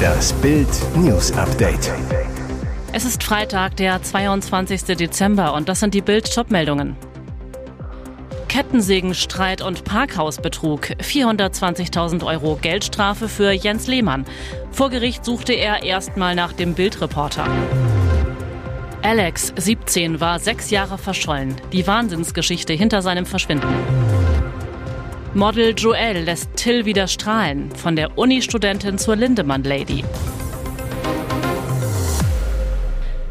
Das Bild News Update. Es ist Freitag, der 22. Dezember und das sind die Bild meldungen Kettensägenstreit und Parkhausbetrug. 420.000 Euro Geldstrafe für Jens Lehmann. Vor Gericht suchte er erstmal nach dem Bildreporter. Alex, 17, war sechs Jahre verschollen. Die Wahnsinnsgeschichte hinter seinem Verschwinden. Model Joelle lässt Till wieder strahlen. Von der Uni-Studentin zur Lindemann-Lady.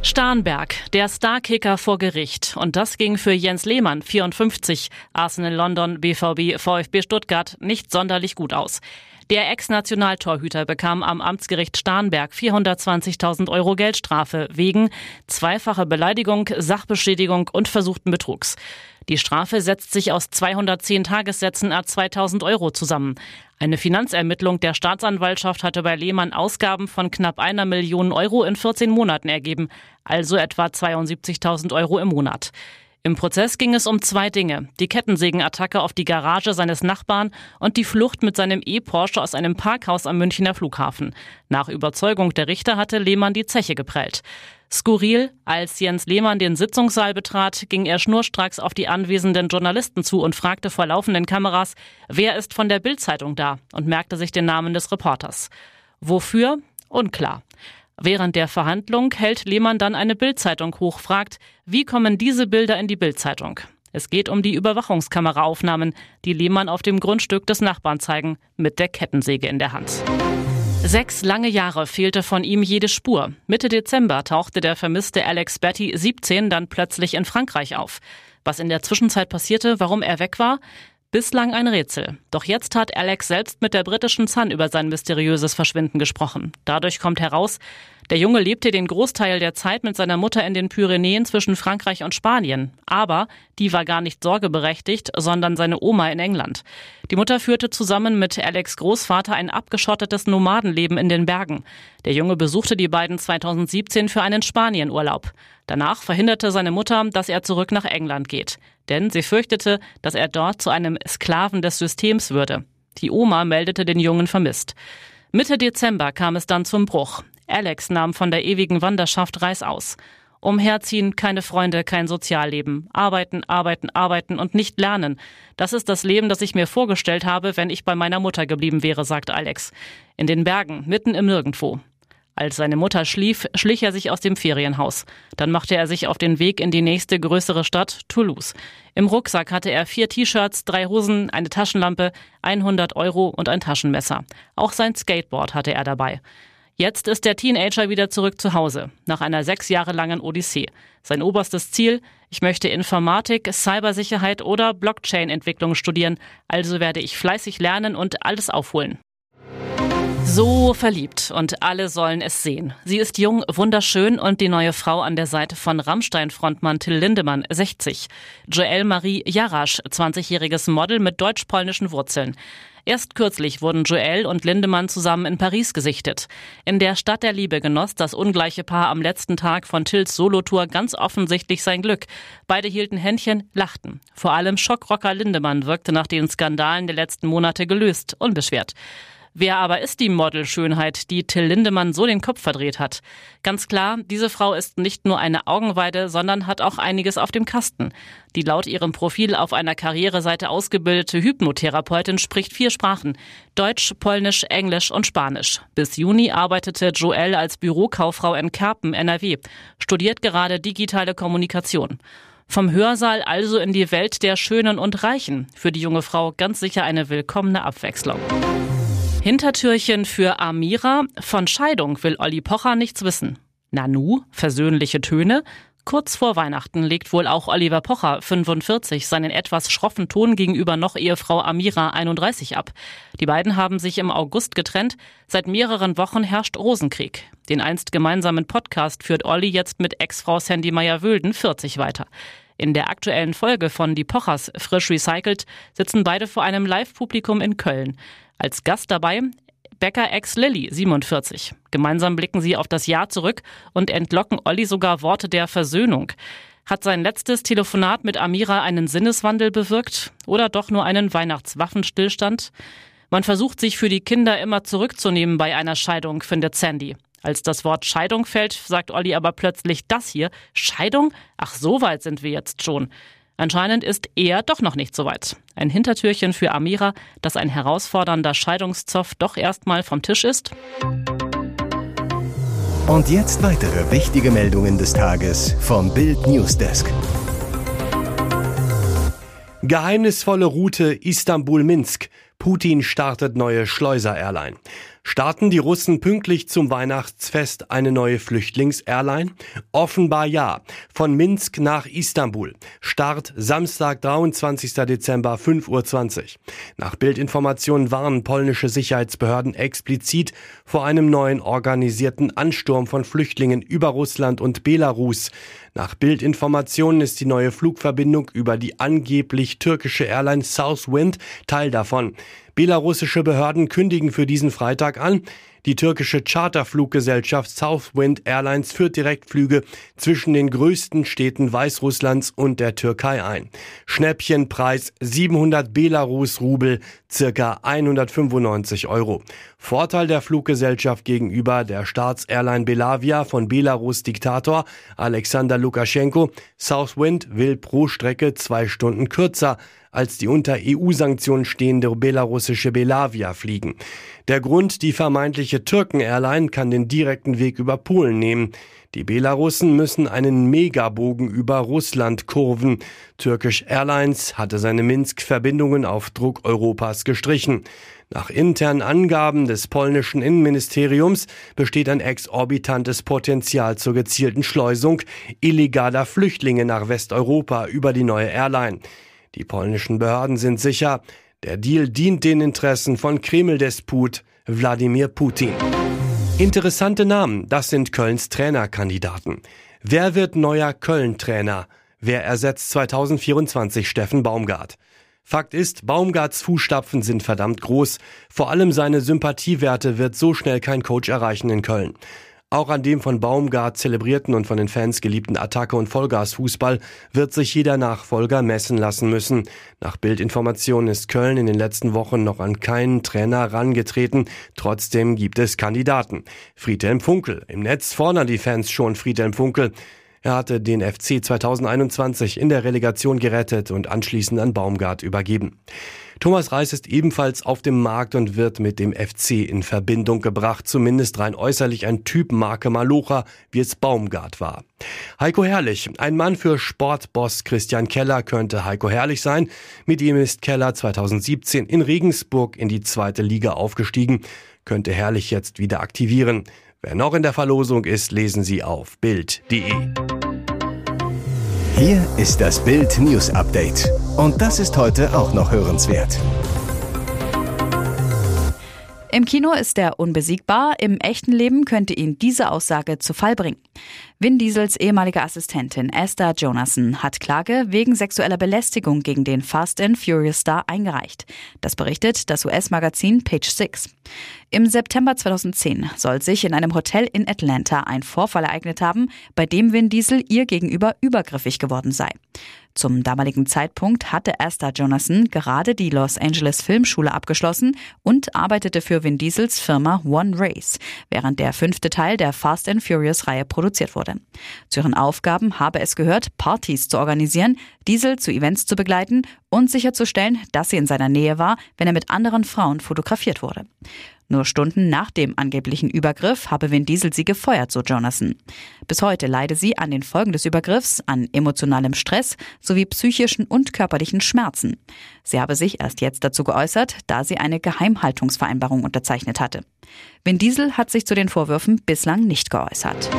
Starnberg, der Starkicker vor Gericht. Und das ging für Jens Lehmann, 54, Arsenal London, BVB, VfB Stuttgart, nicht sonderlich gut aus. Der Ex-Nationaltorhüter bekam am Amtsgericht Starnberg 420.000 Euro Geldstrafe wegen zweifacher Beleidigung, Sachbeschädigung und versuchten Betrugs. Die Strafe setzt sich aus 210 Tagessätzen a 2000 Euro zusammen. Eine Finanzermittlung der Staatsanwaltschaft hatte bei Lehmann Ausgaben von knapp einer Million Euro in 14 Monaten ergeben, also etwa 72.000 Euro im Monat. Im Prozess ging es um zwei Dinge. Die Kettensägenattacke auf die Garage seines Nachbarn und die Flucht mit seinem E-Porsche aus einem Parkhaus am Münchner Flughafen. Nach Überzeugung der Richter hatte Lehmann die Zeche geprellt. Skurril, als Jens Lehmann den Sitzungssaal betrat, ging er schnurstracks auf die anwesenden Journalisten zu und fragte vor laufenden Kameras, wer ist von der Bildzeitung da und merkte sich den Namen des Reporters. Wofür? Unklar. Während der Verhandlung hält Lehmann dann eine Bildzeitung hoch, fragt, wie kommen diese Bilder in die Bildzeitung? Es geht um die Überwachungskameraaufnahmen, die Lehmann auf dem Grundstück des Nachbarn zeigen, mit der Kettensäge in der Hand. Sechs lange Jahre fehlte von ihm jede Spur. Mitte Dezember tauchte der vermisste Alex Betty 17 dann plötzlich in Frankreich auf. Was in der Zwischenzeit passierte, warum er weg war, Bislang ein Rätsel. Doch jetzt hat Alex selbst mit der britischen Sun über sein mysteriöses Verschwinden gesprochen. Dadurch kommt heraus, der Junge lebte den Großteil der Zeit mit seiner Mutter in den Pyrenäen zwischen Frankreich und Spanien. Aber die war gar nicht sorgeberechtigt, sondern seine Oma in England. Die Mutter führte zusammen mit Alex Großvater ein abgeschottetes Nomadenleben in den Bergen. Der Junge besuchte die beiden 2017 für einen Spanienurlaub. Danach verhinderte seine Mutter, dass er zurück nach England geht. Denn sie fürchtete, dass er dort zu einem Sklaven des Systems würde. Die Oma meldete den Jungen vermisst. Mitte Dezember kam es dann zum Bruch. Alex nahm von der ewigen Wanderschaft Reißaus. Umherziehen, keine Freunde, kein Sozialleben. Arbeiten, arbeiten, arbeiten und nicht lernen. Das ist das Leben, das ich mir vorgestellt habe, wenn ich bei meiner Mutter geblieben wäre, sagt Alex. In den Bergen, mitten im Nirgendwo. Als seine Mutter schlief, schlich er sich aus dem Ferienhaus. Dann machte er sich auf den Weg in die nächste größere Stadt, Toulouse. Im Rucksack hatte er vier T-Shirts, drei Hosen, eine Taschenlampe, 100 Euro und ein Taschenmesser. Auch sein Skateboard hatte er dabei. Jetzt ist der Teenager wieder zurück zu Hause, nach einer sechs Jahre langen Odyssee. Sein oberstes Ziel, ich möchte Informatik, Cybersicherheit oder Blockchain-Entwicklung studieren, also werde ich fleißig lernen und alles aufholen. So verliebt und alle sollen es sehen. Sie ist jung, wunderschön und die neue Frau an der Seite von Rammstein-Frontmann Till Lindemann, 60. Joelle Marie Jarasch, 20-jähriges Model mit deutsch-polnischen Wurzeln. Erst kürzlich wurden Joel und Lindemann zusammen in Paris gesichtet. In der Stadt der Liebe genoss das ungleiche Paar am letzten Tag von Tills Solotour ganz offensichtlich sein Glück. Beide hielten Händchen, lachten. Vor allem Schockrocker Lindemann wirkte nach den Skandalen der letzten Monate gelöst, unbeschwert. Wer aber ist die Modelschönheit, die Till Lindemann so den Kopf verdreht hat? Ganz klar, diese Frau ist nicht nur eine Augenweide, sondern hat auch einiges auf dem Kasten. Die laut ihrem Profil auf einer Karriereseite ausgebildete Hypnotherapeutin spricht vier Sprachen. Deutsch, Polnisch, Englisch und Spanisch. Bis Juni arbeitete Joelle als Bürokauffrau in Kerpen, NRW, studiert gerade digitale Kommunikation. Vom Hörsaal also in die Welt der Schönen und Reichen. Für die junge Frau ganz sicher eine willkommene Abwechslung. Hintertürchen für Amira. Von Scheidung will Olli Pocher nichts wissen. Nanu, versöhnliche Töne. Kurz vor Weihnachten legt wohl auch Oliver Pocher, 45, seinen etwas schroffen Ton gegenüber noch Ehefrau Amira, 31, ab. Die beiden haben sich im August getrennt. Seit mehreren Wochen herrscht Rosenkrieg. Den einst gemeinsamen Podcast führt Olli jetzt mit Ex-Frau Sandy Meyer-Wölden, 40, weiter. In der aktuellen Folge von Die Pochers frisch recycelt sitzen beide vor einem Live-Publikum in Köln. Als Gast dabei Becker ex Lilly, 47. Gemeinsam blicken sie auf das Jahr zurück und entlocken Olli sogar Worte der Versöhnung. Hat sein letztes Telefonat mit Amira einen Sinneswandel bewirkt oder doch nur einen Weihnachtswaffenstillstand? Man versucht sich für die Kinder immer zurückzunehmen bei einer Scheidung, findet Sandy. Als das Wort Scheidung fällt, sagt Olli aber plötzlich das hier. Scheidung? Ach, so weit sind wir jetzt schon. Anscheinend ist er doch noch nicht so weit. Ein Hintertürchen für Amira, dass ein herausfordernder Scheidungszoff doch erstmal vom Tisch ist. Und jetzt weitere wichtige Meldungen des Tages vom Bild Newsdesk. Geheimnisvolle Route Istanbul-Minsk. Putin startet neue Schleuser-Airline. Starten die Russen pünktlich zum Weihnachtsfest eine neue Flüchtlings-Airline? Offenbar ja. Von Minsk nach Istanbul. Start Samstag, 23. Dezember, 5.20 Uhr. Nach Bildinformationen warnen polnische Sicherheitsbehörden explizit vor einem neuen organisierten Ansturm von Flüchtlingen über Russland und Belarus. Nach Bildinformationen ist die neue Flugverbindung über die angeblich türkische Airline Southwind Teil davon. Belarussische Behörden kündigen für diesen Freitag an, die türkische Charterfluggesellschaft Southwind Airlines führt Direktflüge zwischen den größten Städten Weißrusslands und der Türkei ein. Schnäppchenpreis 700 Belarus-Rubel, circa 195 Euro. Vorteil der Fluggesellschaft gegenüber der Staatsairline Belavia von Belarus Diktator Alexander Lukaschenko. Southwind will pro Strecke zwei Stunden kürzer als die unter EU-Sanktionen stehende belarussische Belavia fliegen. Der Grund, die vermeintliche Türken-Airline kann den direkten Weg über Polen nehmen. Die Belarussen müssen einen Megabogen über Russland kurven. Turkish Airlines hatte seine Minsk-Verbindungen auf Druck Europas gestrichen. Nach internen Angaben des polnischen Innenministeriums besteht ein exorbitantes Potenzial zur gezielten Schleusung illegaler Flüchtlinge nach Westeuropa über die neue Airline. Die polnischen Behörden sind sicher, der Deal dient den Interessen von Kreml-Despot Wladimir Putin. Interessante Namen, das sind Kölns Trainerkandidaten. Wer wird neuer Köln-Trainer? Wer ersetzt 2024 Steffen Baumgart? Fakt ist, Baumgarts Fußstapfen sind verdammt groß. Vor allem seine Sympathiewerte wird so schnell kein Coach erreichen in Köln. Auch an dem von Baumgart zelebrierten und von den Fans geliebten Attacke- und Vollgasfußball wird sich jeder Nachfolger messen lassen müssen. Nach Bildinformationen ist Köln in den letzten Wochen noch an keinen Trainer rangetreten. Trotzdem gibt es Kandidaten. Friedhelm Funkel. Im Netz fordern die Fans schon Friedhelm Funkel. Er hatte den FC 2021 in der Relegation gerettet und anschließend an Baumgart übergeben. Thomas Reis ist ebenfalls auf dem Markt und wird mit dem FC in Verbindung gebracht, zumindest rein äußerlich ein Typ Marke Malocha, wie es Baumgart war. Heiko Herrlich, ein Mann für Sportboss Christian Keller könnte Heiko Herrlich sein. Mit ihm ist Keller 2017 in Regensburg in die zweite Liga aufgestiegen, könnte Herrlich jetzt wieder aktivieren. Wer noch in der Verlosung ist, lesen Sie auf Bild.de. Hier ist das Bild News Update. Und das ist heute auch noch hörenswert. Im Kino ist er unbesiegbar, im echten Leben könnte ihn diese Aussage zu Fall bringen. Vin Diesels ehemalige Assistentin Esther Jonasson hat Klage wegen sexueller Belästigung gegen den Fast and Furious Star eingereicht. Das berichtet das US-Magazin Page Six. Im September 2010 soll sich in einem Hotel in Atlanta ein Vorfall ereignet haben, bei dem Vin Diesel ihr gegenüber übergriffig geworden sei. Zum damaligen Zeitpunkt hatte Esther Jonasson gerade die Los Angeles Filmschule abgeschlossen und arbeitete für Vin Diesels Firma One Race, während der fünfte Teil der Fast and Furious Reihe produziert wurde. Zu ihren Aufgaben habe es gehört, Partys zu organisieren, Diesel zu Events zu begleiten und sicherzustellen, dass sie in seiner Nähe war, wenn er mit anderen Frauen fotografiert wurde. Nur Stunden nach dem angeblichen Übergriff habe Vin Diesel sie gefeuert, so Jonathan. Bis heute leide sie an den Folgen des Übergriffs, an emotionalem Stress sowie psychischen und körperlichen Schmerzen. Sie habe sich erst jetzt dazu geäußert, da sie eine Geheimhaltungsvereinbarung unterzeichnet hatte. Vin Diesel hat sich zu den Vorwürfen bislang nicht geäußert.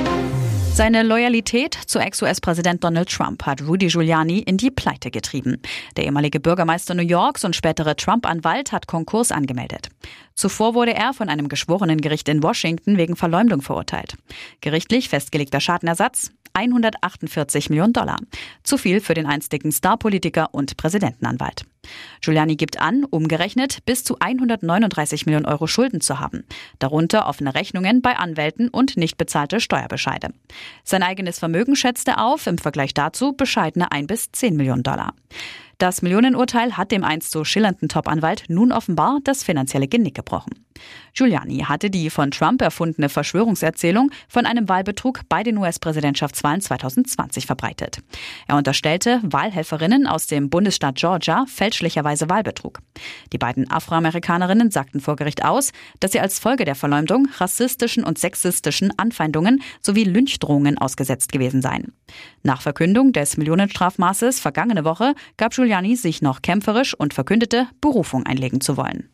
Seine Loyalität zu Ex-US-Präsident Donald Trump hat Rudy Giuliani in die Pleite getrieben. Der ehemalige Bürgermeister New Yorks und spätere Trump-Anwalt hat Konkurs angemeldet. Zuvor wurde er von einem geschworenen Gericht in Washington wegen Verleumdung verurteilt. Gerichtlich festgelegter Schadenersatz 148 Millionen Dollar. Zu viel für den einstigen Starpolitiker und Präsidentenanwalt. Giuliani gibt an, umgerechnet bis zu 139 Millionen Euro Schulden zu haben. Darunter offene Rechnungen bei Anwälten und nicht bezahlte Steuerbescheide. Sein eigenes Vermögen schätzte auf, im Vergleich dazu bescheidene 1 bis 10 Millionen Dollar. Das Millionenurteil hat dem einst so schillernden Top-Anwalt nun offenbar das finanzielle Genick gebrochen. Giuliani hatte die von Trump erfundene Verschwörungserzählung von einem Wahlbetrug bei den US-Präsidentschaftswahlen 2020 verbreitet. Er unterstellte Wahlhelferinnen aus dem Bundesstaat Georgia fälschlicherweise Wahlbetrug. Die beiden Afroamerikanerinnen sagten vor Gericht aus, dass sie als Folge der Verleumdung rassistischen und sexistischen Anfeindungen sowie Lynchdrohungen ausgesetzt gewesen seien. Nach Verkündung des Millionenstrafmaßes vergangene Woche gab Giuliani sich noch kämpferisch und verkündete, Berufung einlegen zu wollen.